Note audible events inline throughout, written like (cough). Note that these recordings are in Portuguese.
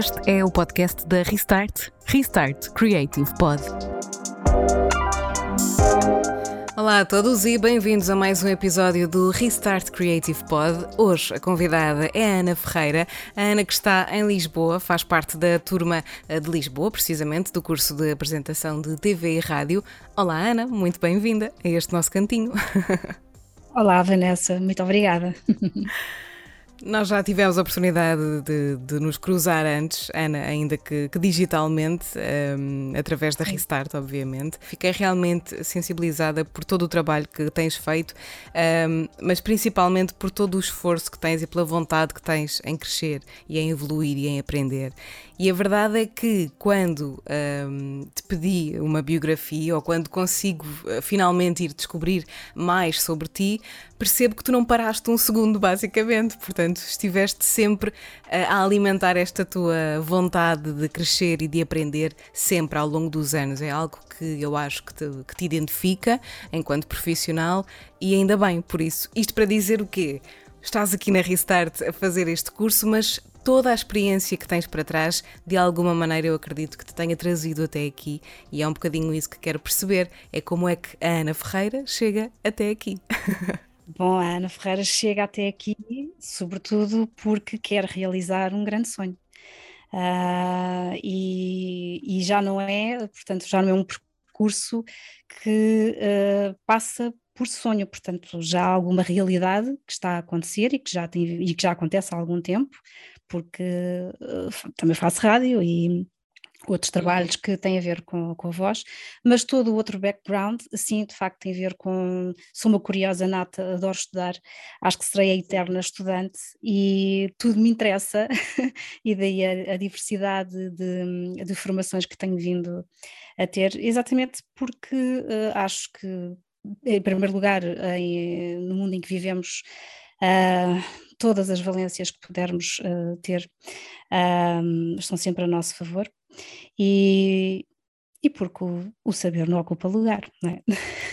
Este é o podcast da Restart, Restart Creative Pod. Olá a todos e bem-vindos a mais um episódio do Restart Creative Pod. Hoje a convidada é a Ana Ferreira. A Ana que está em Lisboa, faz parte da turma eh, de Lisboa, precisamente, do curso de apresentação de TV e rádio. Olá Ana, muito bem-vinda a este nosso cantinho. (laughs) Olá Vanessa, muito obrigada. (laughs) Nós já tivemos a oportunidade de, de nos cruzar antes, Ana, ainda que, que digitalmente, um, através da Restart, obviamente. Fiquei realmente sensibilizada por todo o trabalho que tens feito, um, mas principalmente por todo o esforço que tens e pela vontade que tens em crescer e em evoluir e em aprender. E a verdade é que quando um, te pedi uma biografia ou quando consigo uh, finalmente ir descobrir mais sobre ti, percebo que tu não paraste um segundo, basicamente. Portanto, estiveste sempre uh, a alimentar esta tua vontade de crescer e de aprender sempre ao longo dos anos. É algo que eu acho que te, que te identifica enquanto profissional e ainda bem por isso. Isto para dizer o quê? Estás aqui na Restart a fazer este curso, mas toda a experiência que tens para trás, de alguma maneira eu acredito que te tenha trazido até aqui e é um bocadinho isso que quero perceber, é como é que a Ana Ferreira chega até aqui. (laughs) Bom, a Ana Ferreira chega até aqui, sobretudo porque quer realizar um grande sonho. Uh, e, e, já não é, portanto, já não é um percurso que uh, passa por sonho, portanto, já há alguma realidade que está a acontecer e que já, tem, e que já acontece há algum tempo, porque uh, também faço rádio e outros trabalhos que têm a ver com, com a voz, mas todo o outro background, sim, de facto tem a ver com, sou uma curiosa nata, adoro estudar, acho que serei a eterna estudante e tudo me interessa. (laughs) E daí a, a diversidade de, de, formações que tenho vindo a ter, exatamente porque uh, acho que, em primeiro lugar, em, no mundo em que vivemos, uh, todas as valências que pudermos uh, ter estão sempre a nosso favor e, e porque o, o, saber não ocupa lugar, não é?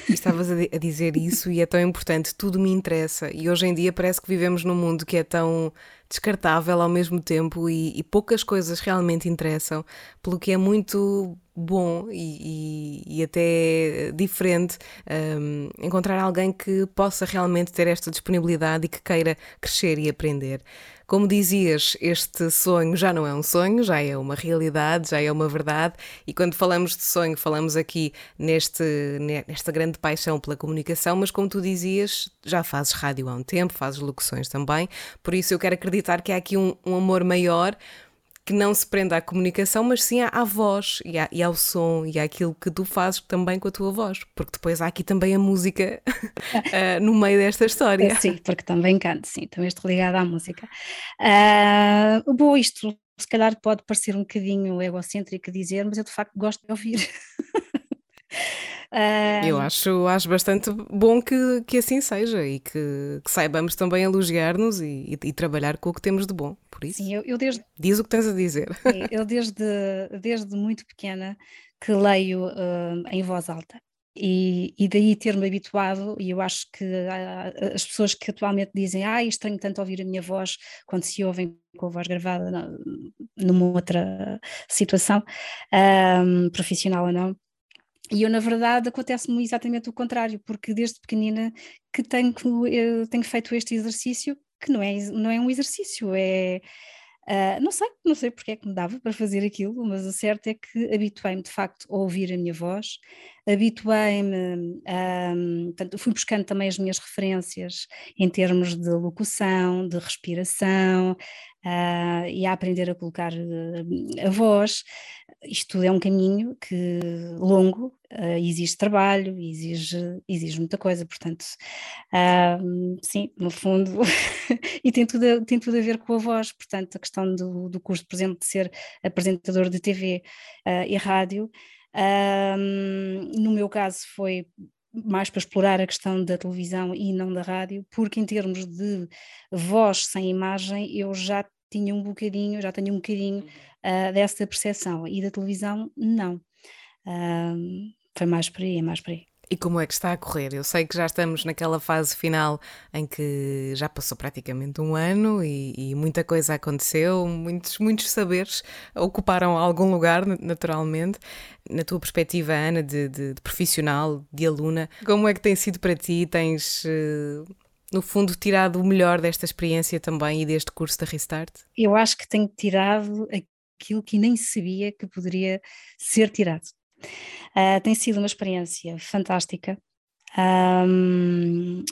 Estavas a, dizer isso e é tão importante, tudo me interessa. E hoje em dia parece que vivemos num mundo que é tão descartável ao mesmo tempo e, e poucas coisas realmente interessam, pelo que é muito bom e, e, e até diferente um, encontrar alguém que possa realmente ter esta disponibilidade e que queira crescer e aprender. Como dizias, este sonho já não é um sonho, já é uma realidade, já é uma verdade, e quando falamos de sonho, falamos aqui neste, nesta grande paixão pela comunicação, mas como tu dizias, já fazes rádio há um tempo, fazes locuções também, por isso eu quero acreditar que há aqui um, um amor maior que não se prenda à comunicação, mas sim à, à voz e, à, e, ao som e àquilo que tu fazes também com a tua voz, porque depois há aqui também a música uh, (laughs) no meio desta história. Sim, porque também canto, sim, também estou ligada à música. Uh, bom, isto se calhar pode parecer um bocadinho egocêntrico dizer, mas eu de facto gosto de ouvir. (laughs) Eu acho, acho bastante bom que, que assim seja e que, que saibamos também elogiar-nos e, e, e, trabalhar com o que temos de bom. Por isso, sim, eu, eu desde, diz o que tens a dizer. Sim, eu desde, desde muito pequena que leio uh, em voz alta. E, e, daí ter-me habituado, e eu acho que uh, as pessoas que atualmente dizem ah, estranho tanto ouvir a minha voz quando se ouvem com a voz gravada numa outra situação, um, profissional ou não, e eu, na verdade, acontece-me exatamente o contrário, porque desde pequenina que tenho, tenho feito este exercício, que não é, não é um exercício, é. Uh, não sei, não sei porque é que me dava para fazer aquilo, mas o certo é que habituei-me de facto a ouvir a minha voz, habituei-me, um, fui buscando também as minhas referências em termos de locução, de respiração, uh, e a aprender a colocar uh, a voz. Isto tudo é um caminho que longo, uh, exige trabalho, exige, exige muita coisa, portanto, sim, no fundo, (laughs) e tem tudo, a, tem tudo a ver com a voz, portanto, a questão do, do por exemplo, de ser apresentador de TV e rádio. no meu caso foi mais para explorar a questão da televisão e não da rádio, porque em termos de voz sem imagem eu já tinha um bocadinho, já tenho um bocadinho uh, dessa percepção e da televisão não. Uh, foi mais por aí, é mais por aí. E como é que está a correr? Eu sei que já estamos naquela fase final em que já passou praticamente um ano e, e muita coisa aconteceu, muitos, muitos saberes ocuparam algum lugar, naturalmente. Na tua perspectiva, Ana, de, de, de profissional, de aluna, como é que tem sido para ti? Tens. Uh, no fundo, tirado o melhor desta experiência também e deste curso da Restart? Eu acho que tenho tirado aquilo que nem sabia que poderia ser tirado. Uh, tem sido uma experiência fantástica. Um,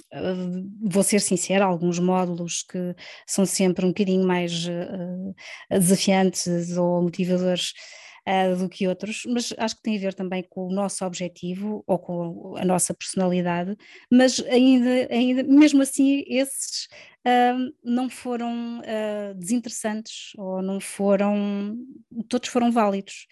vou ser sincera, alguns módulos que são sempre um bocadinho mais uh, desafiantes ou motivadores uh, do que outros, mas acho que tem a ver também com o nosso objetivo ou com a nossa personalidade, mas ainda, ainda mesmo assim esses uh, não foram uh, desinteressantes ou não foram, todos foram válidos.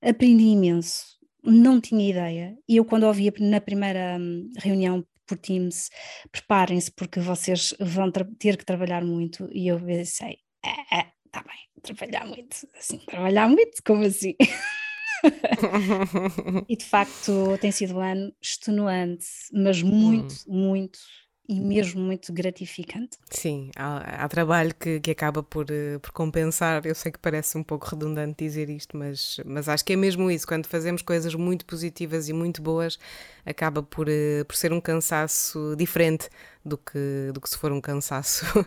Aprendi imenso, não tinha ideia, e eu quando ouvi na primeira hum, reunião por Teams, preparem-se porque vocês vão ter que trabalhar muito, e eu pensei, é, é, tá bem, trabalhar muito, assim, trabalhar muito, como assim? (laughs) e de facto tem sido um ano extenuante, mas muito, hum. muito e mesmo muito gratificante. Sim, há, há trabalho que, que acaba por, eh, por compensar. Eu sei que parece um pouco redundante dizer isto, mas, mas acho que é mesmo isso. Quando fazemos coisas muito positivas e muito boas, acaba por, eh, por ser um cansaço diferente do que, do que se for um cansaço, uh,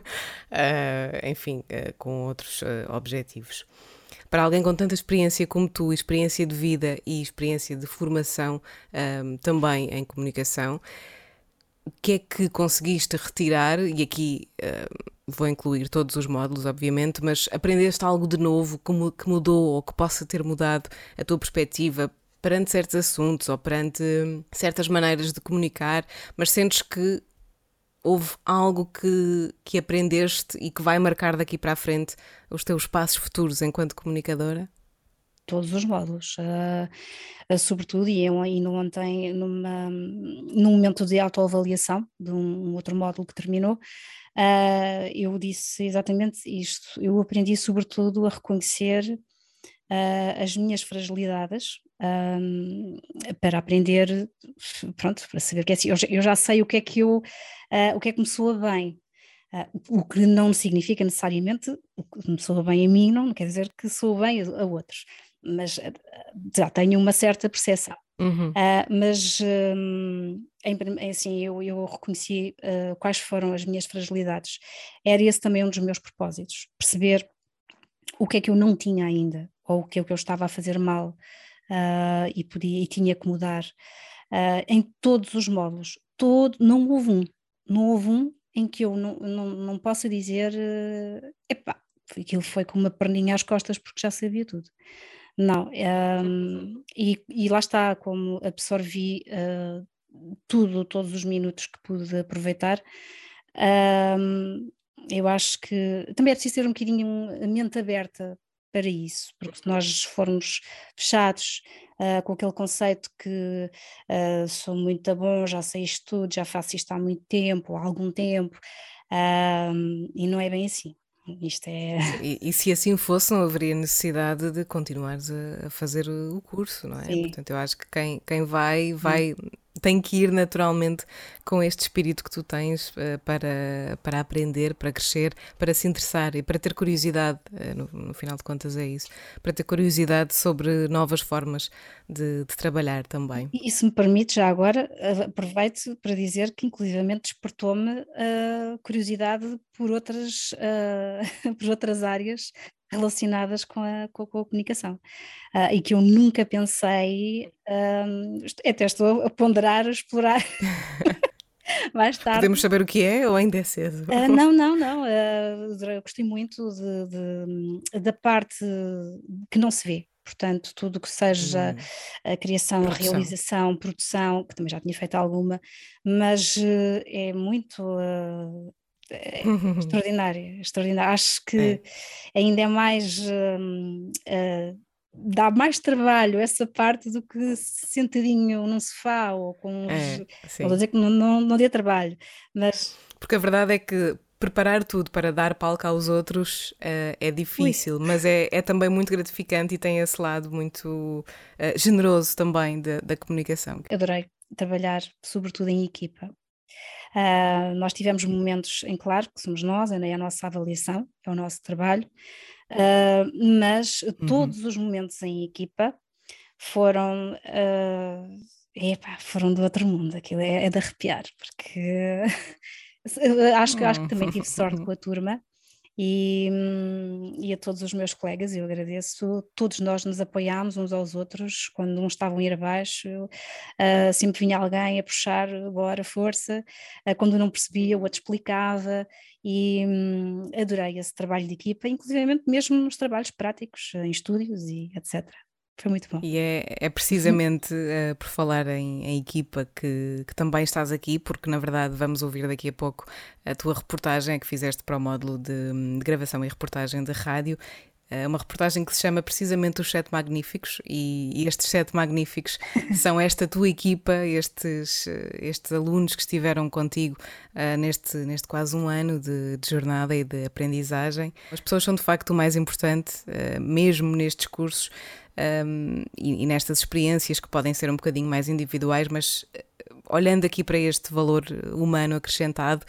(laughs) enfim, uh, com outros uh, objetivos. Para alguém com tanta experiência como tu, experiência de vida e experiência de formação também em comunicação, o que é que conseguiste retirar? E aqui uh, vou incluir todos os módulos, obviamente, mas aprendeste algo de novo que, que mudou ou que possa ter mudado a tua perspectiva perante certos assuntos ou perante certas maneiras de comunicar, mas sentes que houve algo que, que aprendeste e que vai marcar daqui para a frente os teus passos futuros enquanto comunicadora? Todos os módulos, uh, uh, sobretudo, e eu ainda ontem, numa, num momento de autoavaliação de um, um outro módulo que terminou, uh, eu disse exatamente isto. Eu aprendi, sobretudo, a reconhecer as minhas fragilidades. Um, para aprender, pronto, para saber que é assim, eu, eu, já sei o que é que eu, o que é que me soa bem, Uh, o que não significa necessariamente o que me soa bem a mim, não quer dizer que soa bem a, a outros mas eh, já tenho uma certa percepção. Uhum. Uh, mas um, em, assim, eu, eu reconheci uh, quais foram as minhas fragilidades. Era esse também um dos meus propósitos, perceber o que é que eu não tinha ainda, ou o que é que eu estava a fazer mal uh, e, podia, e tinha que mudar. em todos os módulos, todo, não houve um, não houve um em que eu não, não, não possa dizer, uh, epá, aquilo foi com uma perninha às costas porque já sabia tudo. Não, um, e, e, lá está, como absorvi uh, tudo, todos os minutos que pude aproveitar, um, eu acho que também é preciso ter um bocadinho a mente aberta para isso, porque se nós formos fechados uh, com aquele conceito que uh, sou muito bom, já sei isto tudo, já faço isto há muito tempo, há algum tempo, e não é bem assim. Isto é. E, e, se assim fosse, não haveria necessidade de continuares a, a fazer o curso, não é? Sim. Portanto, eu acho que quem, quem vai, vai. Hum tem que ir naturalmente com este espírito que tu tens uh, para, para aprender, para crescer, para se interessar e para ter curiosidade, uh, no, no, final de contas é isso, para ter curiosidade sobre novas formas de, de trabalhar também. E, se me permite, já agora, aproveito para dizer que inclusivamente despertou-me a curiosidade por outras, uh, (laughs) por outras áreas relacionadas com a, com a, com a comunicação uh, e que eu nunca pensei, um, até estou a ponderar, a explorar. (laughs) mais tarde. Podemos saber o que é ou ainda é cedo? Uh, (laughs) não, não, não. Uh, gostei muito de, de, da parte que não se vê. Portanto, tudo que seja hum. a criação, produção. a realização, produção, que também já tinha feito alguma, mas uh, é muito é extraordinária, extraordinária. Acho que é. ainda é mais. Uh, uh, dá mais trabalho essa parte do que sentadinho num sofá ou com. É, vou dizer que não, não, não dê trabalho, mas. Porque a verdade é que preparar tudo para dar palco aos outros uh, é difícil, Ui. mas é, é também muito gratificante e tem esse lado muito uh, generoso também da, da comunicação. Adorei, trabalhar sobretudo em equipa. Uh, nós tivemos momentos em claro que somos nós, é a nossa avaliação, é o nosso trabalho, uh, mas uhum. todos os momentos em equipa foram, uh, epá, foram do outro mundo, aquilo é, é de arrepiar, porque (laughs) acho, que, acho que também tive sorte com a turma e, e, a todos os meus colegas, eu agradeço, todos nós nos apoiámos uns aos outros, quando uns estavam a ir abaixo, uh, sempre vinha alguém a puxar, bora, força, uh, quando não percebia, o outro explicava, e um, adorei esse trabalho de equipa, inclusive mesmo nos trabalhos práticos, em estúdios e etc. Foi muito bom. E é, é precisamente uh, por falar em, em equipa que, que, também estás aqui, porque na verdade vamos ouvir daqui a pouco a tua reportagem que fizeste para o módulo de, de gravação e reportagem de rádio. É uma reportagem que se chama precisamente Os Sete Magníficos, e, e estes Sete Magníficos (laughs) são esta tua equipa, estes, estes alunos que estiveram contigo uh, neste, neste quase um ano de, de, jornada e de aprendizagem. As pessoas são de facto o mais importante, uh, mesmo nestes cursos um, e, e, nestas experiências que podem ser um bocadinho mais individuais, mas eh, olhando aqui para este valor humano acrescentado,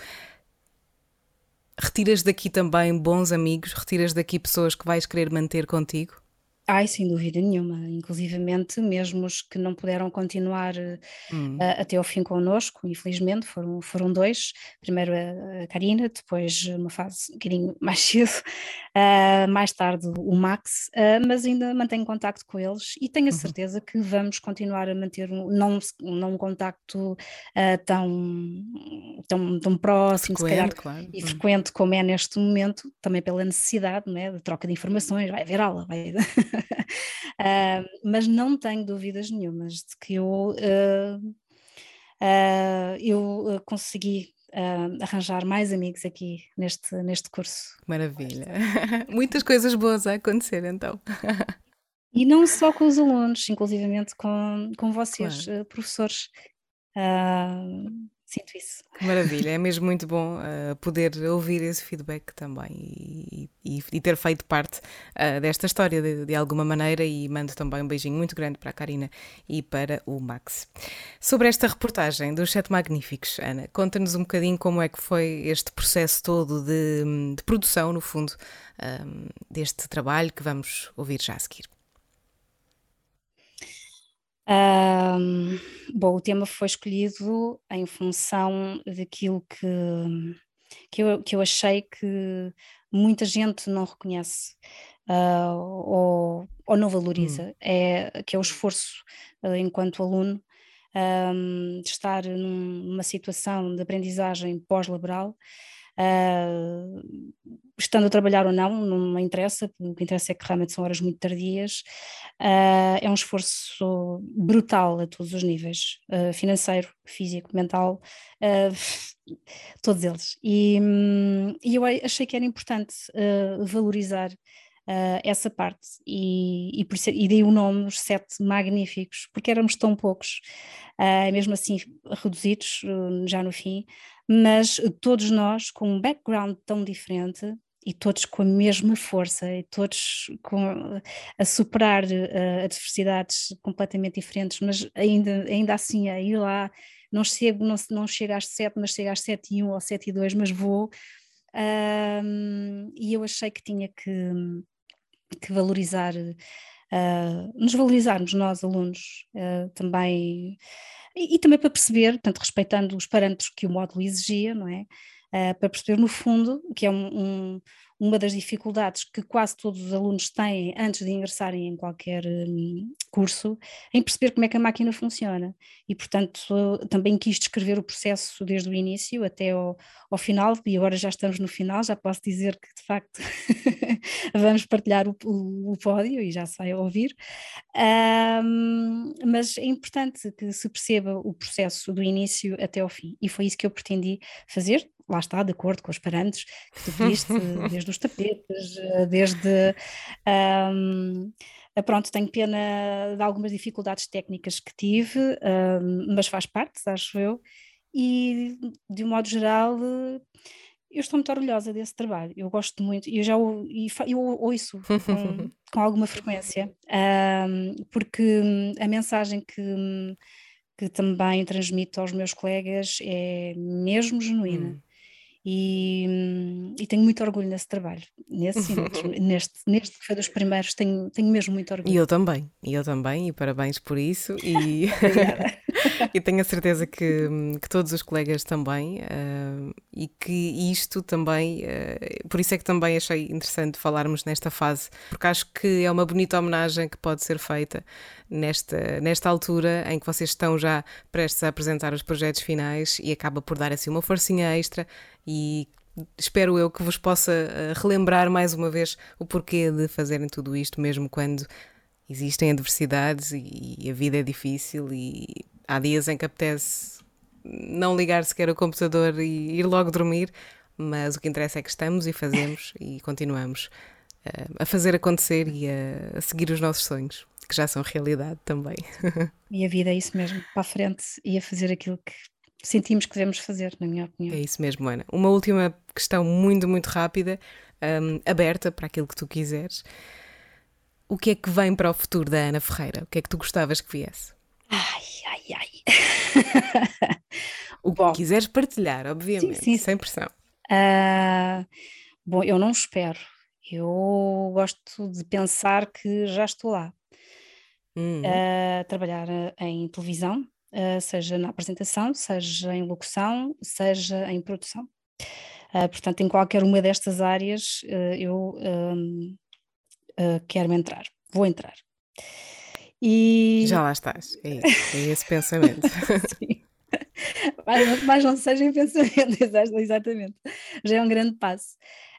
retiras daqui também bons amigos, retiras daqui pessoas que vais querer manter contigo? Ai, sem dúvida nenhuma, inclusivamente mesmo os que não puderam continuar hum. uh, até ao fim connosco, infelizmente, foram, foram dois, primeiro a, a Karina, depois uma fase um bocadinho (laughs) mais cedo, uh, mais tarde o Max, uh, mas ainda mantenho contacto com eles e tenho a uhum. certeza que vamos continuar a manter um, não, não um contacto tão, tão, tão próximo, frequente, calhar, claro. e uhum. frequente como é neste momento, também pela necessidade né, de troca de informações, vai haver aula, vai... (laughs) uh, mas não tenho dúvidas nenhumas de que eu, uh, uh, eu consegui arranjar mais amigos aqui neste, neste curso. Maravilha! (laughs) Muitas coisas boas a acontecer então. e não só com os alunos, inclusivamente com, com vocês, claro. professores. Uh, sinto isso. Maravilha, é mesmo muito bom uh, poder ouvir esse feedback também e, e, e ter feito parte uh, desta história de, de, alguma maneira e mando também um beijinho muito grande para a Karina e para o Max. Sobre esta reportagem dos Sete Magníficos, Ana, conta-nos um bocadinho como é que foi este processo todo de, de produção, no fundo, um, ah, deste trabalho que vamos ouvir já a seguir. Um, bom, o tema foi escolhido em função daquilo que, que, eu, que eu achei que muita gente não reconhece uh, ou, ou não valoriza, hum. é, que é o esforço uh, enquanto aluno um, de estar numa situação de aprendizagem pós-laboral Uh, estando a trabalhar ou não, não me interessa, o que interessa é que realmente são horas muito tardias. Uh, é um esforço brutal a todos os níveis, uh, financeiro, físico, mental, (laughs) todos eles. E, um, eu achei que era importante valorizar Uh, essa parte e, e, isso, e dei o nome os sete magníficos, porque éramos tão poucos, uh, mesmo assim reduzidos uh, já no fim, mas todos nós com um background tão diferente e todos com a mesma força e todos com, a superar uh, adversidades completamente diferentes, mas ainda, ainda assim a ir lá, não chego, não, não chego às sete, mas chego às sete e um ou sete e dois, mas vou. E eu achei que tinha que, que valorizar, uh, nos valorizarmos nós alunos uh, também e, também para perceber, portanto, respeitando os parâmetros que o módulo exigia, não é? Uh, para perceber no fundo, que é um, um, uma das dificuldades que quase todos os alunos têm antes de ingressarem em qualquer um, curso, em perceber como é que a máquina funciona. E, portanto, também quis descrever o processo desde o início até ao, ao final, e agora já estamos no final, já posso dizer que, de facto, (laughs) vamos partilhar o, o, o, pódio e já se vai ouvir. Um, mas é importante que se perceba o processo do início até ao fim, e foi isso que eu pretendi fazer, lá está, de acordo com os parâmetros que tu viste, (laughs) desde os tapetes, desde. Um, eh, pronto, tenho pena de algumas dificuldades técnicas que tive, um, mas faz parte, acho eu, e de um modo geral. Eu estou muito orgulhosa desse trabalho, eu gosto muito, e eu já eu ouço com, (laughs) com alguma frequência, um, porque a mensagem que, que também transmito aos meus colegas é mesmo genuína. Hum. E, e, tenho muito orgulho nesse trabalho, nesse (laughs) neste, neste que foi dos primeiros, tenho, tenho mesmo muito orgulho. E eu também, e eu também, e parabéns por isso. E, (laughs) (laughs) (laughs) e tenho a certeza que, que todos os colegas também, uh, e que isto também, uh, por isso é que também achei interessante falarmos nesta fase, porque acho que é uma bonita homenagem que pode ser feita nesta, nesta altura em que vocês estão já prestes a apresentar os projetos finais e acaba por dar assim uma forcinha extra e espero eu que vos possa eh, relembrar mais uma vez o porquê de fazerem tudo isto, mesmo quando existem adversidades e a vida é difícil e há dias em que apetece não ligar sequer o computador e ir logo dormir, mas o que interessa é que estamos e fazemos (laughs) e continuamos uh, a fazer acontecer e a, a seguir os nossos sonhos que já são realidade também. (laughs) E a vida é isso mesmo, para a frente e a fazer aquilo que sentimos que devemos fazer, na minha opinião. É isso mesmo, Ana. Uma última questão muito, muito rápida, um, aberta para aquilo que tu quiseres. O que é que vem para o futuro da Ana Ferreira? O que é que tu gostavas que viesse? Ai, ai, ai. o que Bom, quiseres partilhar, obviamente, sim, sim. sem pressão. Uh, bom, eu não espero. Eu gosto de pensar que já estou lá hum. a trabalhar eh, em televisão, seja na apresentação, seja em locução, seja em produção. Portanto, em qualquer uma destas áreas eu um, quero entrar, vou entrar. E... Já lá estás, é, é esse (laughs) pensamento. Sim. Mas, mas, não seja em pensamento, (laughs) exatamente. Já é um grande passo.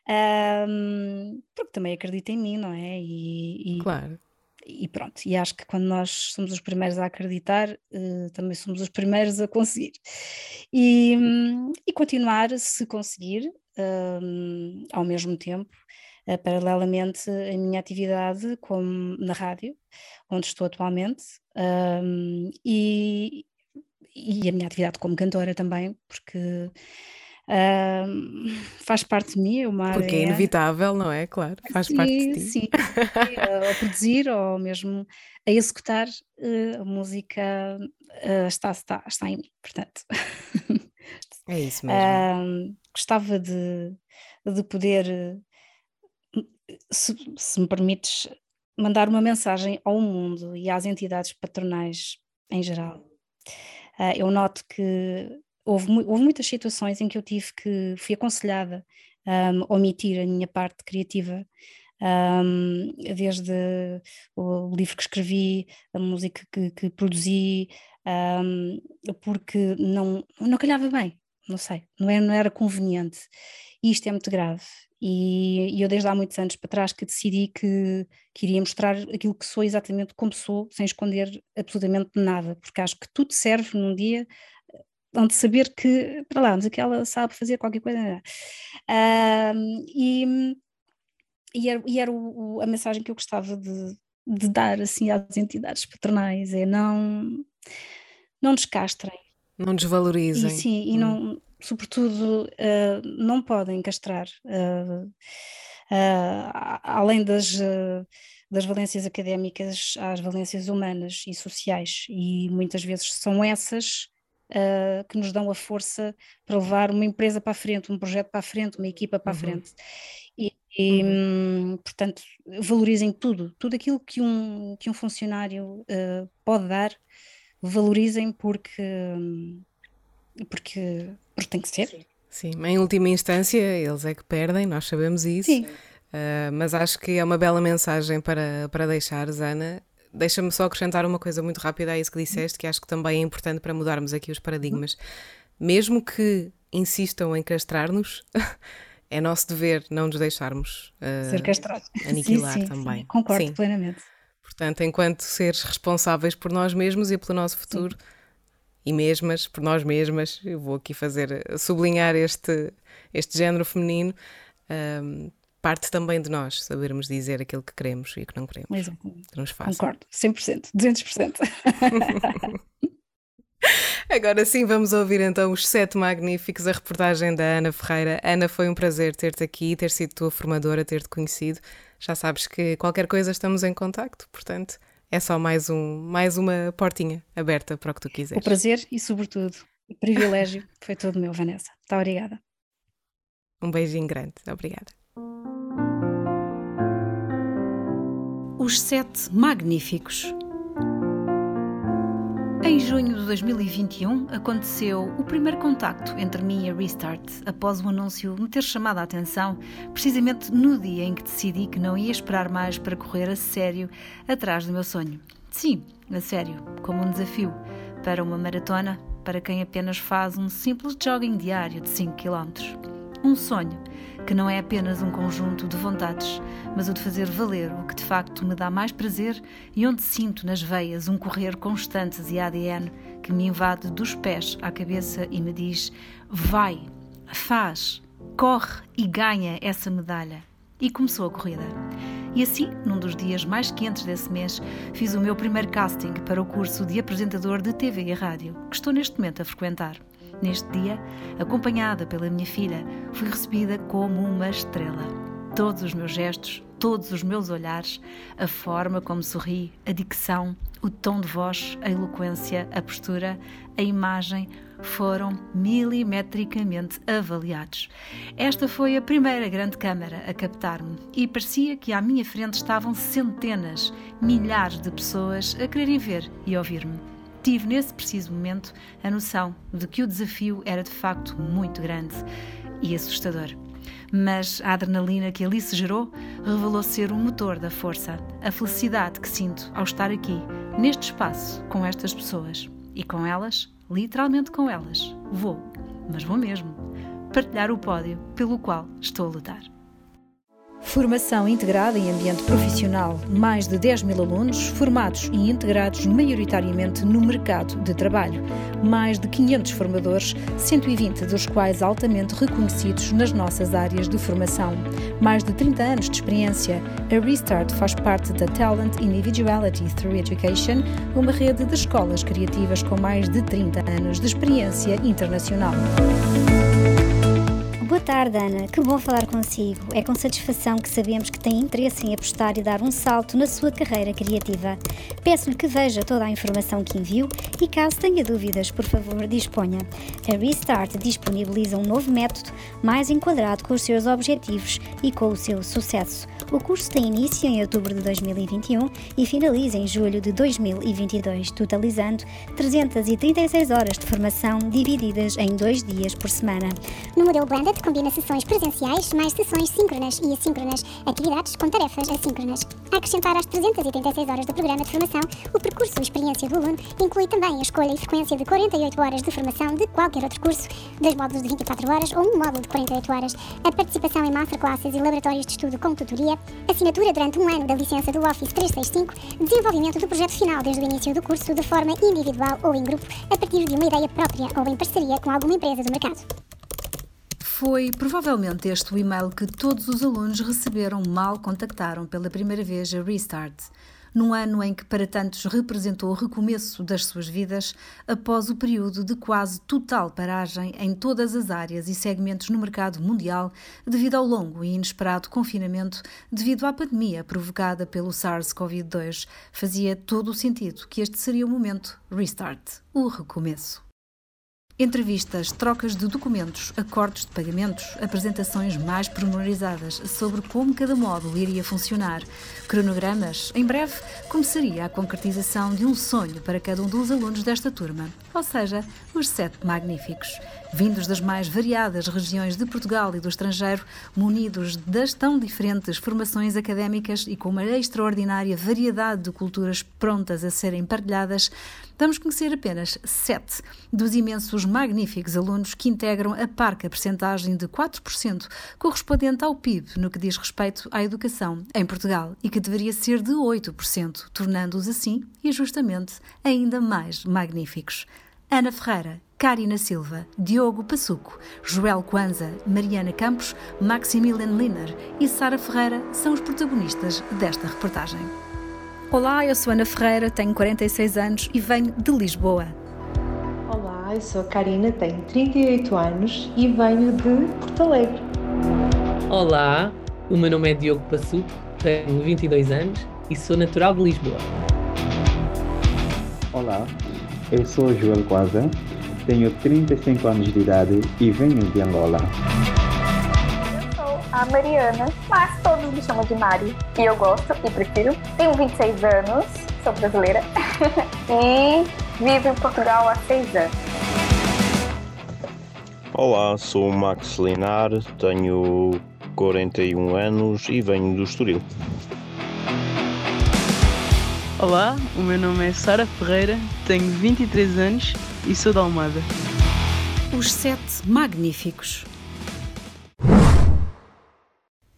Um, porque também acredito em mim, não é? E, e, claro e pronto, e acho que quando nós somos os primeiros a acreditar, uh, também somos os primeiros a conseguir. E, um, e continuar, se conseguir, um, ao mesmo tempo, uh, paralelamente a minha atividade como na rádio, onde estou atualmente, um, e, e a minha atividade como cantora também, porque Uh, (laughs) faz parte de mim, é uma Porque é inevitável, não é? Claro, faz sim, parte de ti. Sim, (laughs) a produzir ou mesmo a executar uh, a música uh, está, está, está em mim, portanto. É isso (laughs) mesmo. gostava de, de poder, se, se me permites, mandar uma mensagem ao mundo e às entidades patronais em geral. eu noto que houve, houve muitas situações em que eu tive que, fui aconselhada um, a omitir a minha parte criativa, um, desde o livro que escrevi, a música que, que produzi, um, porque não, não calhava bem, não sei, não era, não era conveniente. E isto é muito grave. E, e, eu, desde há muitos anos para trás, que decidi que, que iria mostrar aquilo que sou exatamente como sou, sem esconder absolutamente nada, porque acho que tudo serve num dia onde saber que, para lá, mas que ela sabe fazer qualquer coisa. Uh, e, e era, e era o, a mensagem que eu gostava de, de dar assim às entidades patronais, é não, não descastrem. Não desvalorizem. E, sim, e hum. não, sobretudo, uh, não podem castrar. Uh, além das das valências académicas às valências humanas e sociais, e muitas vezes são essas uh, que nos dão a força para levar uma empresa para a frente, um projeto para a frente, uma equipa para a uhum. frente. E, e uhum. portanto, valorizem tudo, tudo aquilo que um, que um funcionário uh, pode dar, valorizem porque, porque, porque tem que ser. Sim, em última instância, eles é que perdem, nós sabemos isso. Sim. Uh, mas acho que é uma bela mensagem para, para deixar, Ana, Deixa-me só acrescentar uma coisa muito rápida a isso que disseste, que acho que também é importante para mudarmos aqui os paradigmas. Mesmo que insistam em castrar-nos, (laughs) é nosso dever não nos deixarmos uh, Ser castrados. aniquilar sim, sim, também. Sim, concordo sim. plenamente. Portanto, enquanto seres responsáveis por nós mesmos e pelo nosso futuro, e mesmas, por nós mesmas, eu vou aqui fazer, sublinhar este, este género feminino, um, parte também de nós sabermos dizer aquilo que queremos e o que não queremos. Exatamente. Que nos faça. Concordo, 100%, 200%. (laughs) Agora sim, vamos ouvir então os sete magníficos, a reportagem da Ana Ferreira. Ana, foi um prazer ter-te aqui, ter sido tua formadora, ter-te conhecido. Já sabes que qualquer coisa estamos em contacto, portanto, é só mais, um, mais uma portinha aberta para o que tu quiseres. O prazer e, sobretudo, o privilégio foi todo meu, Vanessa. Muito obrigada. Um beijinho grande. Obrigada. Os Sete Magníficos. Em junho de 2021 aconteceu o primeiro contacto entre mim e a Restart após o anúncio me ter chamado a atenção, precisamente no dia em que decidi que não ia esperar mais para correr a sério atrás do meu sonho. Sim, a sério, como um desafio para uma maratona para quem apenas faz um simples jogging diário de 5 km. Um sonho que não é apenas um conjunto de vontades, mas o de fazer valer o que de facto me dá mais prazer e onde sinto nas veias um correr constante de ADN que me invade dos pés à cabeça e me diz: vai, faz, corre e ganha essa medalha. E começou a corrida. E assim, num dos dias mais quentes desse mês, fiz o meu primeiro casting para o curso de apresentador de TV e rádio, que estou neste momento a frequentar. Neste dia, acompanhada pela minha filha, fui recebida como uma estrela. Todos os meus gestos, todos os meus olhares, a forma como sorri, a dicção, o tom de voz, a eloquência, a postura, a imagem foram milimetricamente avaliados. Esta foi a primeira grande câmara a captar-me e parecia que à minha frente estavam centenas, milhares de pessoas a quererem ver e ouvir-me tive nesse preciso momento a noção de que o desafio era de facto muito grande e assustador. Mas a adrenalina que ali se gerou revelou ser o motor da força, a felicidade que sinto ao estar aqui, neste espaço, com estas pessoas. E com elas, literalmente com elas, vou, mas vou mesmo, partilhar o pódio pelo qual estou a lutar. Formação integrada em ambiente profissional. Mais de 10 mil alunos formados e integrados maioritariamente no mercado de trabalho. Mais de 500 formadores, 120 dos quais altamente reconhecidos nas nossas áreas de formação. Mais de 30 anos de experiência. A Restart faz parte da Talent Individuality Through Education, uma rede de escolas criativas com mais de 30 anos de experiência internacional. Tarde, Ana. Que bom falar consigo. É com satisfação que sabemos que tem interesse em apostar e dar um salto na sua carreira criativa. Peço-lhe que veja toda a informação que envio e, caso tenha dúvidas, por favor, disponha. A Restart disponibiliza um novo método mais enquadrado com os seus objetivos e com o seu sucesso. O curso tem início em outubro de 2021 e finaliza em julho de 2022, totalizando 336 horas de formação divididas em dois dias por semana. No modelo Blended, combina sessões presenciais mais sessões síncronas e assíncronas, atividades com tarefas assíncronas. A acrescentar às 386 horas do programa de formação, o percurso e experiência do aluno inclui também a escolha e frequência de 48 horas de formação de qualquer outro curso, dois módulos de 24 horas ou um módulo de 48 horas, a participação em masterclasses e laboratórios de estudo com tutoria, assinatura durante um ano da licença do Office 365, desenvolvimento do projeto final desde o início do curso de forma individual ou em grupo, a partir de uma ideia própria ou em parceria com alguma empresa do mercado. Foi provavelmente este o e-mail que todos os alunos receberam mal contactaram pela primeira vez a Restart, num ano em que para tantos representou o recomeço das suas vidas após o período de quase total paragem em todas as áreas e segmentos no mercado mundial devido ao longo e inesperado confinamento devido à pandemia provocada pelo SARS-CoV-2. Fazia todo o sentido que este seria o momento Restart, o recomeço. Entrevistas, trocas de documentos, acordos de pagamentos, apresentações mais pormenorizadas sobre como cada módulo iria funcionar, cronogramas. Em breve começaria a concretização de um sonho para cada um dos alunos desta turma, ou seja, os sete magníficos. Vindos das mais variadas regiões de Portugal e do estrangeiro, munidos das tão diferentes formações académicas e com uma extraordinária variedade de culturas prontas a serem partilhadas, vamos conhecer apenas sete dos imensos magníficos alunos que integram a parca percentagem de 4% correspondente ao PIB no que diz respeito à educação em Portugal e que deveria ser de 8%, tornando-os assim e justamente ainda mais magníficos. Ana Ferreira, Karina Silva, Diogo Passuco, Joel Kwanza, Mariana Campos, Maximilian Liner e Sara Ferreira são os protagonistas desta reportagem. Olá, eu sou Ana Ferreira, tenho 46 anos e venho de Lisboa. Olá, eu sou a Karina, tenho 38 anos e venho de Porto Alegre. Olá, o meu nome é Diogo Passuco, tenho 22 anos e sou natural de Lisboa. Olá, eu sou Joel Quaza, tenho 35 anos de idade e venho de Angola. Eu sou a Mariana, mas todos me chamam de Mari. E eu gosto e prefiro. Tenho 26 anos, sou brasileira (laughs) e vivo em Portugal há 6 anos. Olá, sou o Max Linar, tenho 41 anos e venho do Estoril. Olá, o meu nome é Sara Ferreira, tenho 23 anos e sou da Almada. Os Sete Magníficos.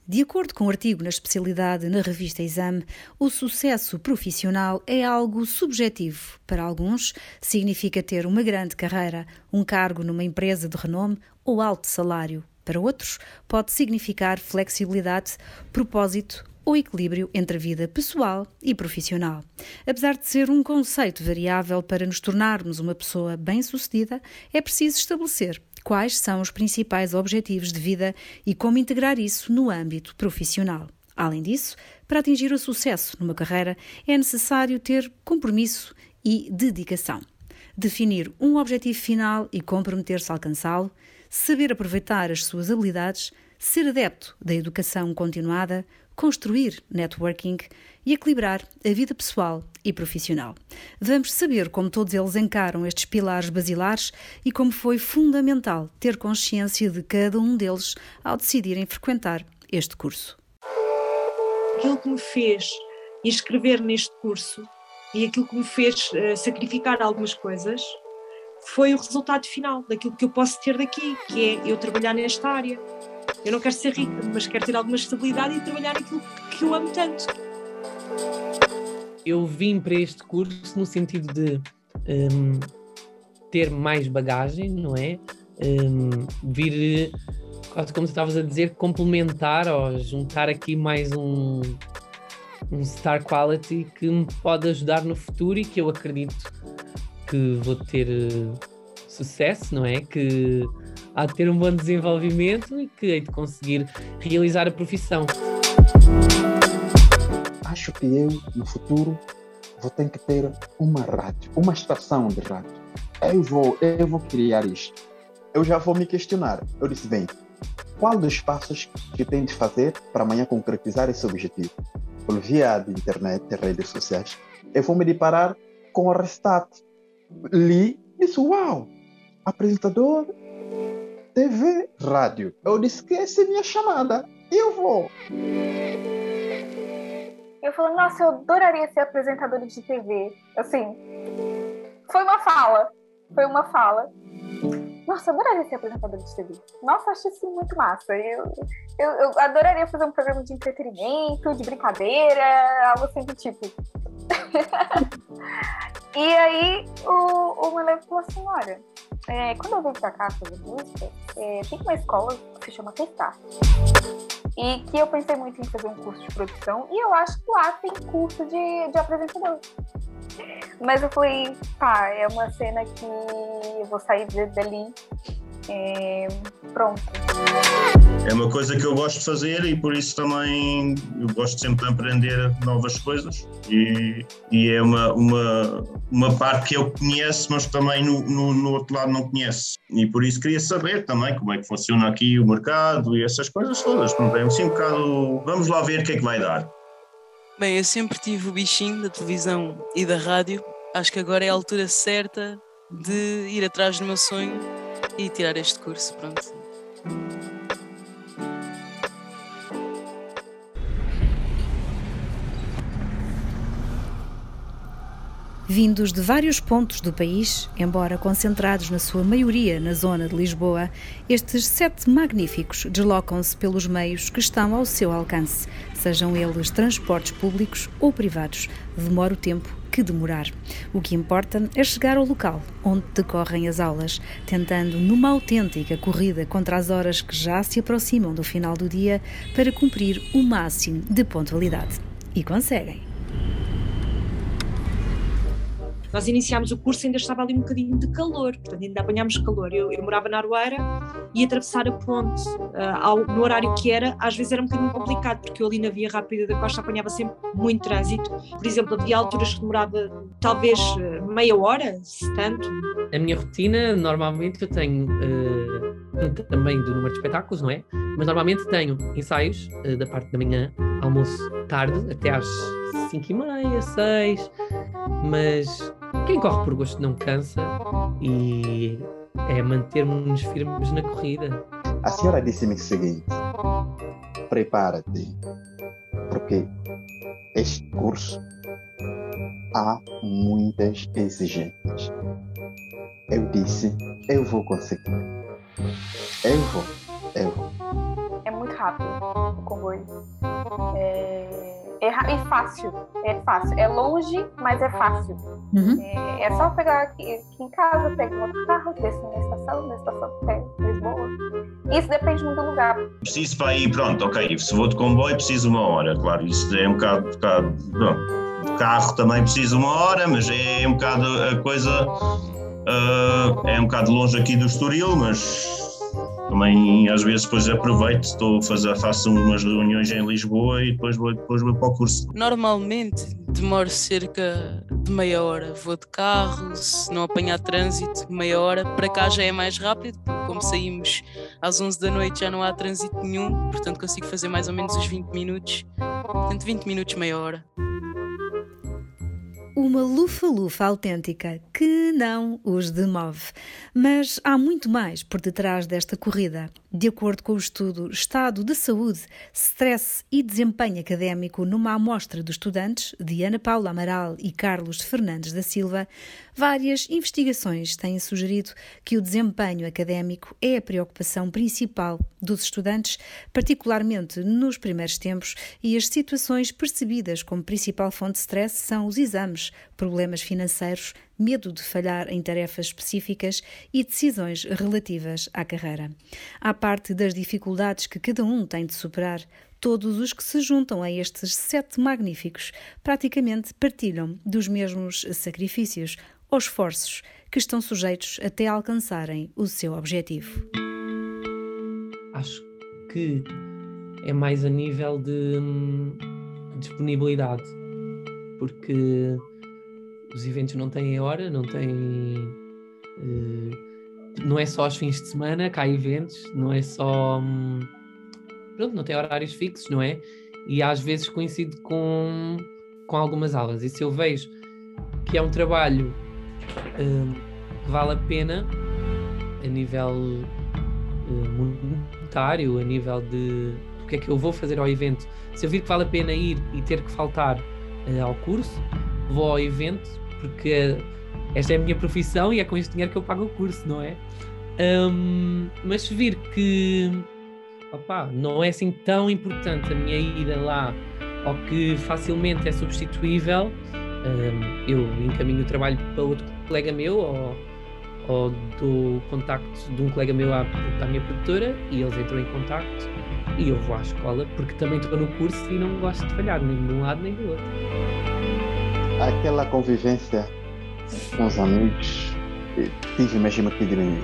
De acordo com o um artigo na especialidade na revista Exame, o sucesso profissional é algo subjetivo. Para alguns, significa ter uma grande carreira, um cargo numa empresa de renome ou alto salário. Para outros, pode significar flexibilidade, propósito ou equilíbrio entre a vida pessoal e profissional. Apesar de ser um conceito variável para nos tornarmos uma pessoa bem-sucedida, é preciso estabelecer quais são os principais objetivos de vida e como integrar isso no âmbito profissional. Além disso, para atingir o sucesso numa carreira, é necessário ter compromisso e dedicação. Definir um objetivo final e comprometer-se a alcançá-lo, saber aproveitar as suas habilidades, ser adepto da educação continuada, construir networking e equilibrar a vida pessoal e profissional. Vamos saber como todos eles encaram estes pilares basilares e como foi fundamental ter consciência de cada um deles ao decidirem frequentar este curso. Aquilo que me fez inscrever neste curso e aquilo que me fez uh, sacrificar algumas coisas foi o resultado final daquilo que eu posso ter daqui, que é eu trabalhar nesta área eu não quero ser rica, mas quero ter alguma estabilidade e trabalhar naquilo que eu amo tanto. Eu vim para este curso no sentido de um, ter mais bagagem, não é? Um, vir, como tu estavas a dizer, complementar ou juntar aqui mais um, um star quality que me pode ajudar no futuro e que eu acredito que vou ter uh, sucesso, não é? Que de ter um bom desenvolvimento e que hei de conseguir realizar a profissão. Acho que eu, no futuro, vou ter que ter uma rádio, uma estação de rádio. Eu vou, eu vou criar isto. Eu já vou me questionar. Eu disse, bem, qual dos passos que tenho de fazer para amanhã concretizar esse objetivo? Por via de internet e redes sociais. Eu vou me deparar com o Restart. Li disse, uau, apresentador TV, rádio. Eu disse que essa é minha chamada. Eu vou. Eu falei, nossa, eu adoraria ser apresentadora de TV. Assim, foi uma fala. Foi uma fala. Nossa, eu adoraria ser apresentadora de TV. Nossa, acho isso muito massa. Eu, eu, eu adoraria fazer um programa de entretenimento, de brincadeira, algo assim do tipo. (laughs) e aí o, o Melevo falou assim, olha, é, quando eu vim pra cá fazer música, é, tem uma escola que se chama Testar. E que eu pensei muito em fazer um curso de produção, e eu acho que lá tem curso de, de apresentador. Mas eu falei, tá, é uma cena que eu vou sair dali é, pronto. É uma coisa que eu gosto de fazer e por isso também eu gosto sempre de aprender novas coisas e, e é uma, uma, uma parte que eu conheço, mas também no, no, no, outro lado não conheço. E por isso queria saber também como é que funciona aqui o mercado e essas coisas todas. Pronto, é assim um bocado. Vamos lá ver o que é que vai dar. Bem, eu sempre tive o bichinho da televisão e da rádio. Acho que agora é a altura certa de ir atrás do meu sonho e tirar este curso, pronto. Vindos de vários pontos do país, embora concentrados na sua maioria na zona de Lisboa, estes sete magníficos deslocam-se pelos meios que estão ao seu alcance, sejam eles transportes públicos ou privados. Demora o tempo que demorar. O que importa é chegar ao local onde decorrem as aulas, tentando numa autêntica corrida contra as horas que já se aproximam do final do dia para cumprir o máximo de pontualidade. E conseguem. Nós iniciámos o curso ainda estava ali um bocadinho de calor, portanto ainda apanhámos calor. Eu, eu morava na Arueira e atravessar a ponte uh, ao, no horário que era, às vezes era um bocadinho complicado, porque eu ali na via rápida da costa apanhava sempre muito trânsito. Por exemplo, havia alturas que demorava talvez uh, meia hora, se tanto. A minha rotina, normalmente eu tenho uh, também do número de espetáculos, não é? Mas normalmente tenho ensaios da parte da manhã, almoço tarde, até às 5 e meia, 6, mas quem corre por gosto não cansa e é mantermos-nos firmes na corrida. A senhora disse-me o seguinte: prepara-te, porque este curso há muitas exigências. Eu disse, eu vou conseguir. Eu vou, eu vou. É muito rápido o comboio. É é, e fácil. É fácil. É longe, mas é fácil. Uhum. É, é, só pegar aqui, aqui, em casa, pega um outro carro, desce na estação, na estação pega Lisboa. Isso depende muito do lugar. Preciso para ir, pronto, ok. Se vou de comboio, preciso uma hora, claro. Isso é um bocado. Um bocado De carro também preciso uma hora, mas é um bocado a coisa. Uh, é um bocado longe aqui do Estoril, mas também às vezes depois aproveito, estou a fazer, faço umas reuniões em Lisboa e depois vou, depois vou para o curso. Normalmente demoro cerca de meia hora, vou de carro, se não apanhar trânsito, meia hora, para cá já é mais rápido, porque como saímos às 11 da noite já não há trânsito nenhum, portanto consigo fazer mais ou menos os 20 minutos, portanto 20 minutos, meia hora. Uma lufa-lufa autêntica que não os demove. Mas há muito mais por detrás desta corrida. De acordo com o estudo Estado de Saúde, Stress e Desempenho Académico numa amostra de estudantes de Ana Paula Amaral e Carlos Fernandes da Silva, várias investigações têm sugerido que o desempenho académico é a preocupação principal dos estudantes, particularmente nos primeiros tempos, e as situações percebidas como principal fonte de stress são os exames, problemas financeiros, medo de falhar em tarefas específicas e decisões relativas à carreira. À parte das dificuldades que cada um tem de superar, todos os que se juntam a estes sete magníficos praticamente partilham dos mesmos sacrifícios ou esforços que estão sujeitos até alcançarem o seu objetivo. Acho que é mais a nível de hum, disponibilidade, porque os eventos não têm hora, não têm. Uh, não é só aos fins de semana que há eventos, não é só. Um, pronto, não tem horários fixos, não é? E às vezes coincide com, com algumas aulas. E se eu vejo que é um trabalho uh, que vale a pena a nível uh, monetário, a nível de o que é que eu vou fazer ao evento, se eu vir que vale a pena ir e ter que faltar uh, ao curso, vou ao evento porque esta é a minha profissão e é com este dinheiro que eu pago o curso, não é? Um, mas se vir que não é assim tão importante a minha ida lá ou que facilmente é substituível, um, eu encaminho o trabalho para outro colega meu ou, ou do contacto de um colega meu à, à minha produtora e eles entram em contacto e eu vou à escola porque também estou no curso e não gosto de falhar nem de um lado nem do outro aquela convivência com os amigos tive mesmo que diminuir.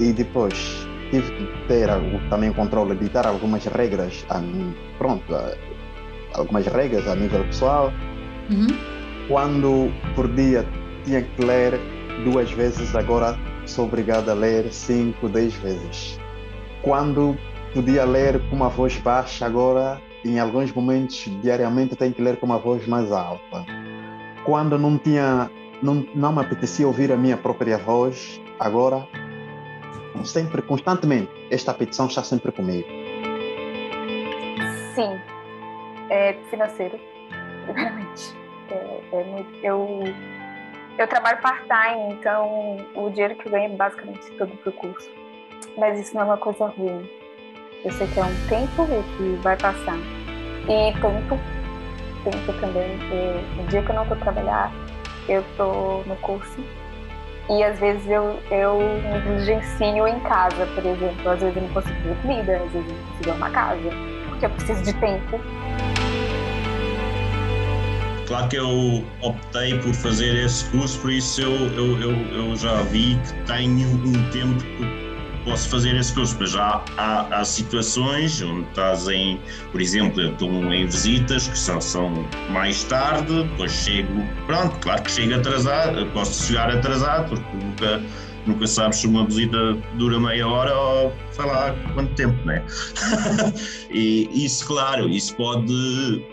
E depois tive que ter também o controle de dar algumas regras, a, pronto, algumas regras a nível pessoal. Uhum. Quando por dia tinha que ler duas vezes, agora sou obrigado a ler cinco, dez vezes. Quando podia ler com uma voz baixa, agora em alguns momentos diariamente tenho que ler com uma voz mais alta quando não tinha, não, não me apetecia ouvir a minha própria voz, agora, sempre, constantemente, esta petição está sempre comigo. Sim, é financeiro, primeiramente. É, é muito, eu, eu trabalho part-time, então o dinheiro que eu ganho é basicamente todo para o curso. Mas isso não é uma coisa ruim. Eu sei que é um tempo que vai passar. E tempo tempo também, que no dia que eu não estou trabalhar, eu estou no curso. E às vezes eu, eu negligencio em casa, por exemplo. Às vezes eu não consigo fazer comida, às vezes eu não consigo arrumar casa, porque eu preciso de tempo. Claro que eu optei por fazer esse curso, por isso eu, eu, eu, eu já vi que tenho um tempo que posso fazer esse curso, mas já há, há, situações onde estás em, por exemplo, eu estou em visitas que só são mais tarde, depois chego, pronto, claro que chego atrasado, posso chegar atrasado, porque nunca, nunca sabes se uma visita dura meia hora ou sei lá quanto tempo, né? (laughs) e isso, claro, isso pode,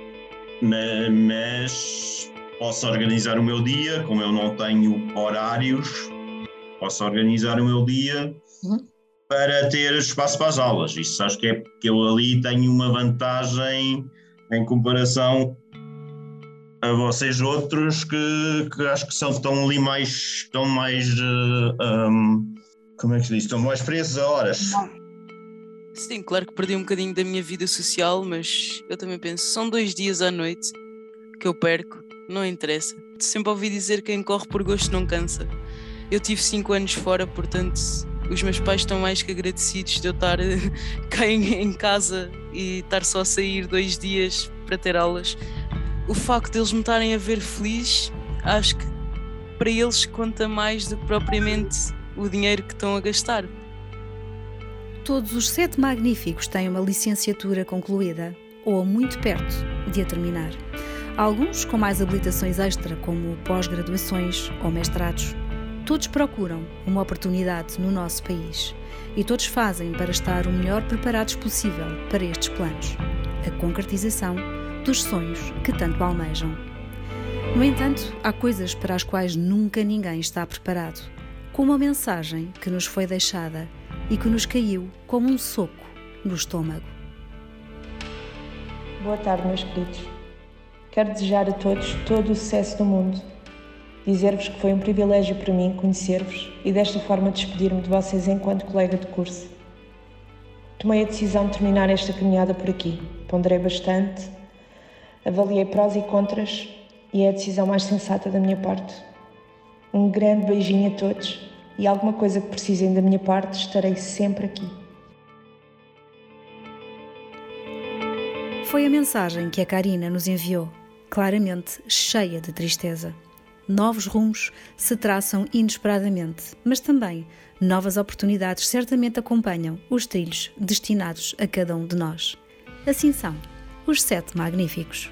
mas posso organizar o meu dia, como eu não tenho horários, posso organizar o meu dia. Uhum para ter espaço para as aulas. Isso acho que é que eu ali tenho uma vantagem em comparação a vocês outros que, que acho que são estão ali mais estão mais uh, eh, um, como é que se diz? Estão mais presos a horas. Sim, claro que perdi um bocadinho da minha vida social, mas eu também penso, são dois dias à noite que eu perco, não interessa. Sempre ouvi dizer que quem corre por gosto não cansa. Eu tive cinco anos fora, portanto os meus pais estão mais que agradecidos de eu estar (laughs) cá em, casa e estar só a sair dois dias para ter aulas. O facto de eles me estarem a ver feliz, acho que para eles conta mais do que propriamente o dinheiro que estão a gastar. Todos os sete magníficos têm uma licenciatura concluída ou muito perto de a terminar. Alguns com mais habilitações extra, como pós-graduações ou mestrados. Todos procuram uma oportunidade no nosso país e todos fazem para estar o melhor preparados possível para estes planos a concretização dos sonhos que tanto almejam. No entanto, há coisas para as quais nunca ninguém está preparado, como a mensagem que nos foi deixada e que nos caiu como um soco no estômago. Boa tarde, meus queridos. Quero desejar a todos todo o sucesso do mundo Dizer-vos que foi um privilégio para mim conhecer-vos e desta forma despedir-me de vocês enquanto colega de curso. Tomei a decisão de terminar esta caminhada por aqui. Ponderei bastante, avaliei prós e contras e é a decisão mais sensata da minha parte. Um grande beijinho a todos e alguma coisa que precisem da minha parte, estarei sempre aqui. Foi a mensagem que a Karina nos enviou, claramente cheia de tristeza novos rumos se traçam inesperadamente, mas também novas oportunidades certamente acompanham os trilhos destinados a cada um de nós. Assim são os Sete Magníficos.